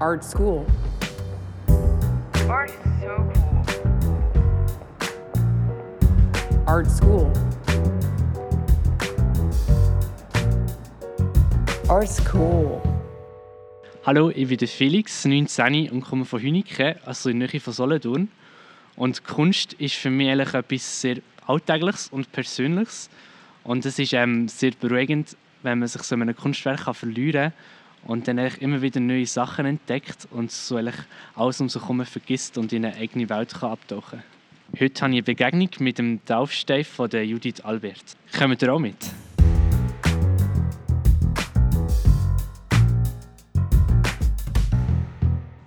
Art school. Art is so cool. Art school. Art school. Hallo, ich bin der Felix, 19 und komme von Hünike, also in der Nähe von Solothurn. Und Kunst ist für mich eigentlich etwas sehr Alltägliches und Persönliches. Und es ist ähm, sehr beruhigend, wenn man sich so in einem Kunstwerk kann verlieren kann und dann immer wieder neue Sachen entdeckt und so alles um sich herum vergisst und in eine eigene Welt kann abtauchen Heute habe ich eine Begegnung mit dem Taufstein von der Judith Albert. Kommt ihr auch mit?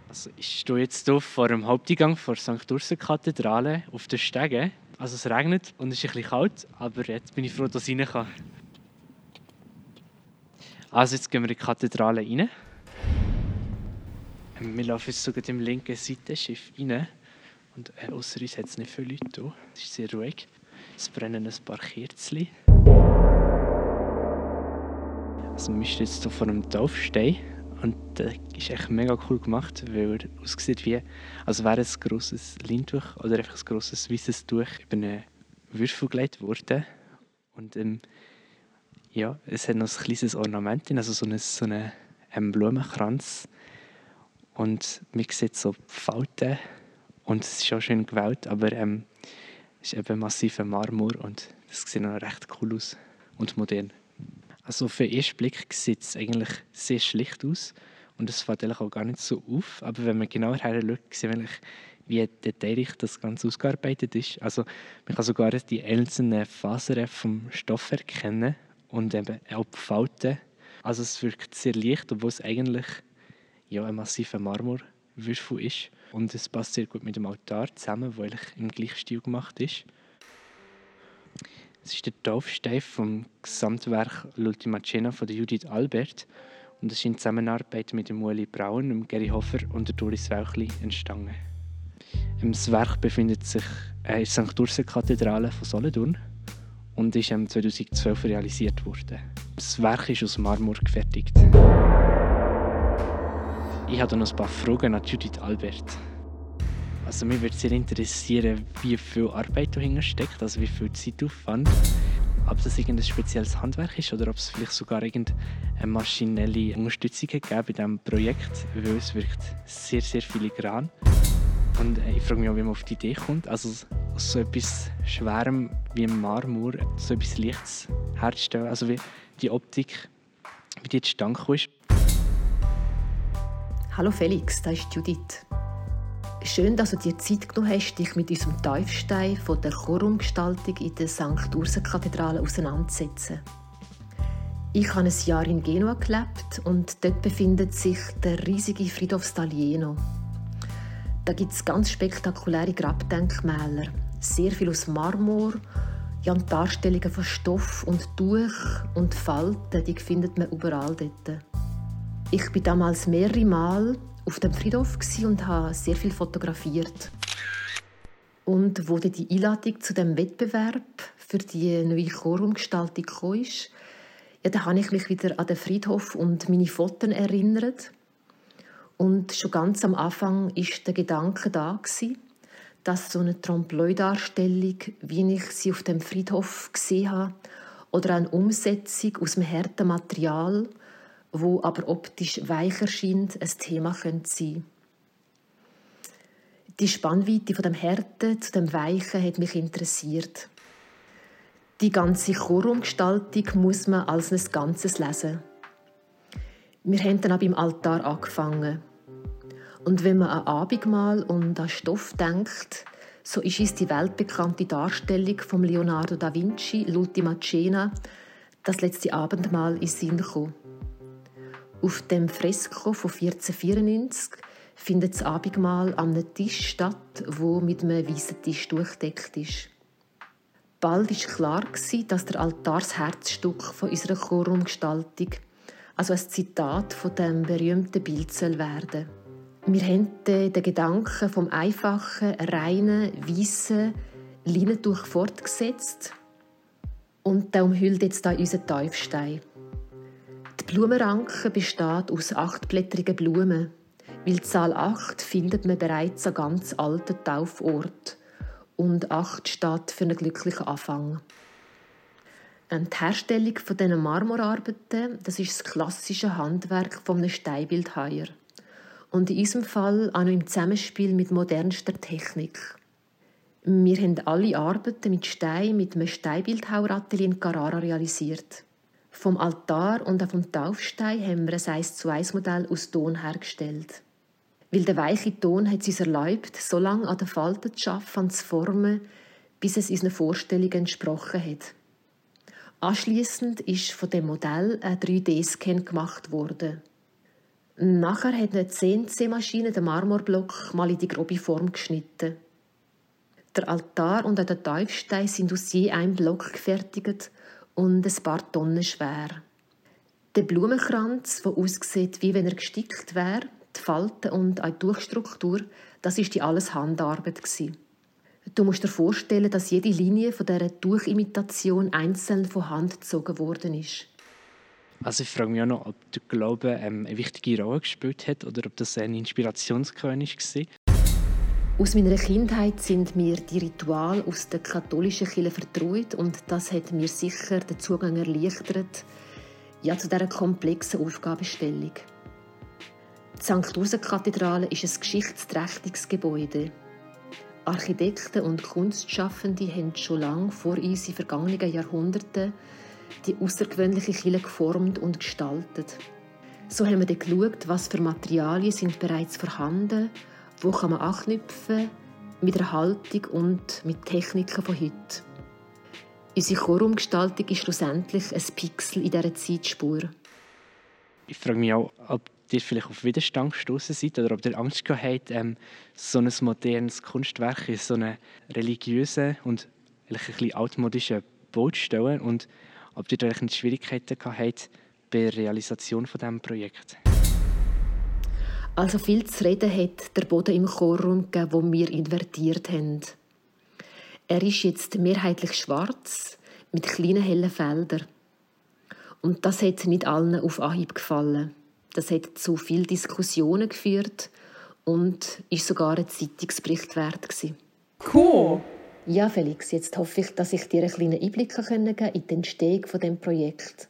Also ich stehe jetzt hier vor dem Haupteingang der St. Ursa Kathedrale auf den Stegen. Also es regnet und es ist ein bisschen kalt, aber jetzt bin ich froh, dass ich rein kann. Also jetzt gehen wir in die Kathedrale rein. Wir laufen jetzt sogar im linken Seitenschiff rein. Und äh, außer uns hat es nicht viele Leute hier. Es ist sehr ruhig. Es brennen ein paar Kerzen. Also wir stehen jetzt hier vor einem Taufstein. Und das ist echt mega cool gemacht, weil er aussieht wie, als wäre ein grosses Leintuch oder einfach ein grosses weißes Tuch über einen Würfel gelegt worden. Und ähm, ja, es hat noch ein kleines Ornament also so einen so eine, ähm, Blumenkranz. Und man sieht so Falten und es ist auch schön gewählt, aber ähm, es ist eben massiver Marmor und das sieht noch recht cool aus und modern. Also auf den ersten Blick sieht es eigentlich sehr schlicht aus und es fällt eigentlich auch gar nicht so auf. Aber wenn man genauer hinschaut, sieht man wie detailreich das Ganze ausgearbeitet ist. Also man kann sogar die einzelnen Fasern vom Stoff erkennen und eben auch die Falten. Also es wirkt sehr leicht, obwohl es eigentlich ja, ein massiver Marmorwürfel ist. Und es passt sehr gut mit dem Altar zusammen, der im gleichen Stil gemacht ist. Es ist der Taufstein vom Gesamtwerk L'Ultima Cena von Judith Albert und es ist in Zusammenarbeit mit dem Ueli Braun, dem Gary Hofer und der Doris Welchli entstanden. Das Werk befindet sich in der St. Ursa Kathedrale von Solothurn und ist 2012 realisiert worden. Das Werk ist aus Marmor gefertigt. Ich habe noch ein paar Fragen an Judith Albert. Also mich würde sehr interessieren, wie viel Arbeit dahinter steckt, also wie viel Zeitaufwand. Ob das irgendein spezielles Handwerk ist oder ob es vielleicht sogar irgendeine maschinelle Unterstützung gegeben bei diesem Projekt, weil es wirkt sehr, sehr filigran. Und äh, ich frage mich auch, wie man auf die Idee kommt, also aus so etwas Schwerem wie Marmor so etwas Lichts herzustellen, also wie die Optik, wie die zustande ist. Hallo Felix, das ist Judith. Schön, dass du dir Zeit genommen hast, dich mit unserem Teufstein von der Chorumgestaltung in der St. Ursa-Kathedrale auseinanderzusetzen. Ich habe ein Jahr in Genua gelebt und dort befindet sich der riesige Friedhof Stalieno. Da gibt es ganz spektakuläre Grabdenkmäler, sehr viel aus Marmor, ja, und Darstellungen von Stoff und Tuch und Falten, die findet man überall dort. Ich bin damals mehrere Mal auf dem Friedhof und habe sehr viel fotografiert. Und wo die Einladung zu dem Wettbewerb für die neue Chorumgestaltung kam, ja, da habe ich mich wieder an den Friedhof und meine Fotos erinnert. Und schon ganz am Anfang ist der Gedanke da gewesen, dass so eine Trompe-l'œil-Darstellung, wie ich sie auf dem Friedhof gesehen habe, oder eine Umsetzung aus dem harten Material wo aber optisch weicher scheint, ein Thema könnte sein. Die Spannweite von dem Härte zu dem Weichen hat mich interessiert. Die ganze Chorumgestaltung muss man als ein Ganzes lesen. Wir haben dann auch beim Altar angefangen. Und wenn man an Abendmahl und an Stoff denkt, so ist es die weltbekannte Darstellung von Leonardo da Vinci, L'Ultima Cena, das letzte Abendmahl in Sinn gekommen. Auf dem Fresko von 1494 findet das Abendmahl an einem Tisch statt, wo mit einem weißen Tisch durchdeckt ist. Bald war klar, dass der Altar das Herzstück unserer Chorumgestaltung, also ein Zitat von dem berühmten Bild soll werden. Wir haben den Gedanken vom einfachen, reinen, weißen Leinentuch fortgesetzt und der umhüllt jetzt da unseren Teufstein. Die Blumenranke besteht aus achtblättrigen Blumen, Weil Zahl 8 findet man bereits an ganz alten Taufort und 8 steht für einen glücklichen Anfang. Die Herstellung von diesen Marmorarbeiten das ist das klassische Handwerk eines Steinbildheuer. Und in unserem Fall auch noch im Zusammenspiel mit modernster Technik. Wir haben alle Arbeiten mit Stein mit einem Steinbildhaueratelier in Carrara realisiert. Vom Altar und auch vom Taufstein haben wir ein 1 zu 1 Modell aus Ton hergestellt. Weil der weiche Ton hat es uns erlaubt, so lange an den Falten zu arbeiten, zu formen, bis es unseren Vorstellungen entsprochen hat. Anschließend ist von dem Modell ein 3D-Scan gemacht worden. Nachher hat eine CNC-Maschine den Marmorblock mal in die grobe Form geschnitten. Der Altar und der Taufstein sind aus je einem Block gefertigt und ein paar Tonnen schwer. Der Blumenkranz, der aussieht, wie wenn er gestickt wäre, die Falten und auch die Durchstruktur, das ist die alles Handarbeit gewesen. Du musst dir vorstellen, dass jede Linie von dieser Durchimitation einzeln von Hand gezogen worden ist. Also ich frage mich auch noch, ob der Glaube ähm, eine wichtige Rolle gespielt hat oder ob das eine Inspirationsquelle war. Aus meiner Kindheit sind mir die Rituale aus der katholischen Kirche vertraut und das hat mir sicher den Zugang erleichtert ja, zu dieser komplexen Aufgabenstellung. Die St. Ursa-Kathedrale ist ein geschichtsträchtiges Gebäude. Architekten und Kunstschaffende haben schon lange vor uns in vergangenen Jahrhunderten die außergewöhnliche Kille geformt und gestaltet. So haben wir dann geschaut, was für Materialien sind bereits vorhanden, wo kann man anknüpfen mit der Haltung und mit Techniken von heute. Unsere Chorumgestaltung ist schlussendlich ein Pixel in dieser Zeitspur. Ich frage mich auch, ob ihr vielleicht auf Widerstand gestoßen seid oder ob ihr Angst gehabt habt, ähm, so ein modernes Kunstwerk in so einen religiösen und ein bisschen altmodischen Bau zu stellen und ob ihr da Schwierigkeiten gehabt habt bei der Realisation von diesem Projekt. Also viel zu reden hat der Boden im Chorraum gegeben, wo wir invertiert haben. Er ist jetzt mehrheitlich schwarz mit kleinen hellen Feldern. Und das hat nicht allen auf Anhieb gefallen. Das hat zu vielen Diskussionen geführt und ist sogar ein Zeitungsbericht wert gewesen. Cool! Ja, Felix, jetzt hoffe ich, dass ich dir einen kleinen Einblick geben kann in die Entstehung von dem Projekt.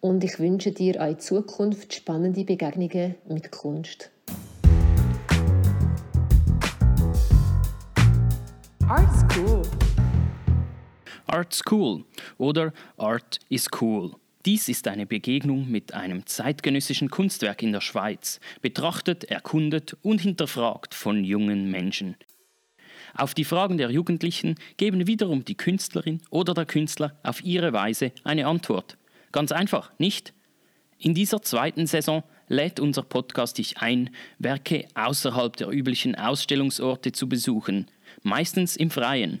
Und ich wünsche dir auch in Zukunft spannende Begegnungen mit Kunst. Art School. Art School oder Art is Cool. Dies ist eine Begegnung mit einem zeitgenössischen Kunstwerk in der Schweiz, betrachtet, erkundet und hinterfragt von jungen Menschen. Auf die Fragen der Jugendlichen geben wiederum die Künstlerin oder der Künstler auf ihre Weise eine Antwort. Ganz einfach, nicht? In dieser zweiten Saison lädt unser Podcast dich ein, Werke außerhalb der üblichen Ausstellungsorte zu besuchen, meistens im Freien.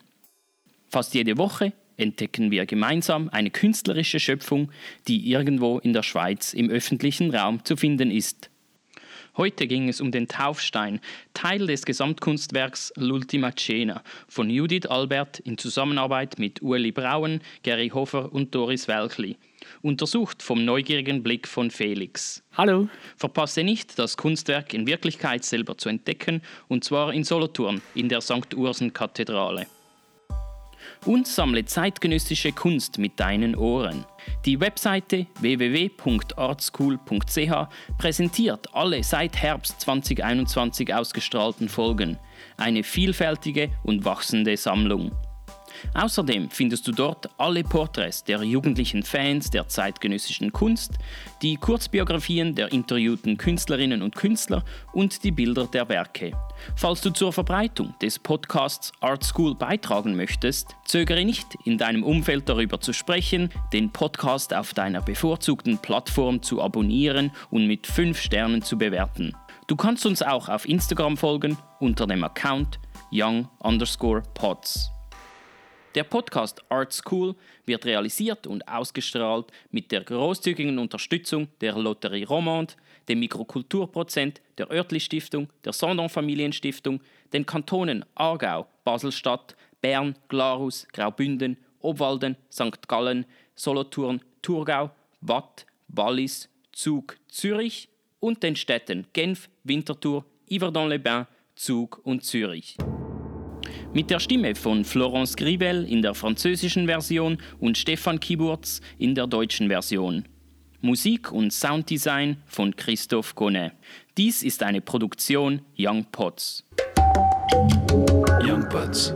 Fast jede Woche entdecken wir gemeinsam eine künstlerische Schöpfung, die irgendwo in der Schweiz im öffentlichen Raum zu finden ist. Heute ging es um den Taufstein, Teil des Gesamtkunstwerks L'Ultima Cena von Judith Albert in Zusammenarbeit mit Ueli Brauen, Gary Hofer und Doris Welchli. Untersucht vom neugierigen Blick von Felix. Hallo! Verpasse nicht, das Kunstwerk in Wirklichkeit selber zu entdecken, und zwar in Solothurn, in der St. Ursen-Kathedrale und sammle zeitgenössische Kunst mit deinen Ohren. Die Webseite www.artschool.ch präsentiert alle seit Herbst 2021 ausgestrahlten Folgen. Eine vielfältige und wachsende Sammlung. Außerdem findest du dort alle Porträts der jugendlichen Fans der zeitgenössischen Kunst, die Kurzbiografien der interviewten Künstlerinnen und Künstler und die Bilder der Werke. Falls du zur Verbreitung des Podcasts Art School beitragen möchtest, zögere nicht, in deinem Umfeld darüber zu sprechen, den Podcast auf deiner bevorzugten Plattform zu abonnieren und mit 5 Sternen zu bewerten. Du kannst uns auch auf Instagram folgen unter dem Account young underscore pods. Der Podcast Art School wird realisiert und ausgestrahlt mit der großzügigen Unterstützung der Lotterie Romande, dem Mikrokulturprozent, der Örtli Stiftung, der Sondern Familienstiftung, den Kantonen Aargau, Baselstadt, Bern, Glarus, Graubünden, Obwalden, St. Gallen, Solothurn, Thurgau, Watt, Wallis, Zug, Zürich und den Städten Genf, Winterthur, Yverdon-les-Bains, Zug und Zürich. Mit der Stimme von Florence Grivel in der französischen Version und Stefan Kiburz in der deutschen Version. Musik und Sounddesign von Christoph Gonnet. Dies ist eine Produktion Young Pots. Young Buds.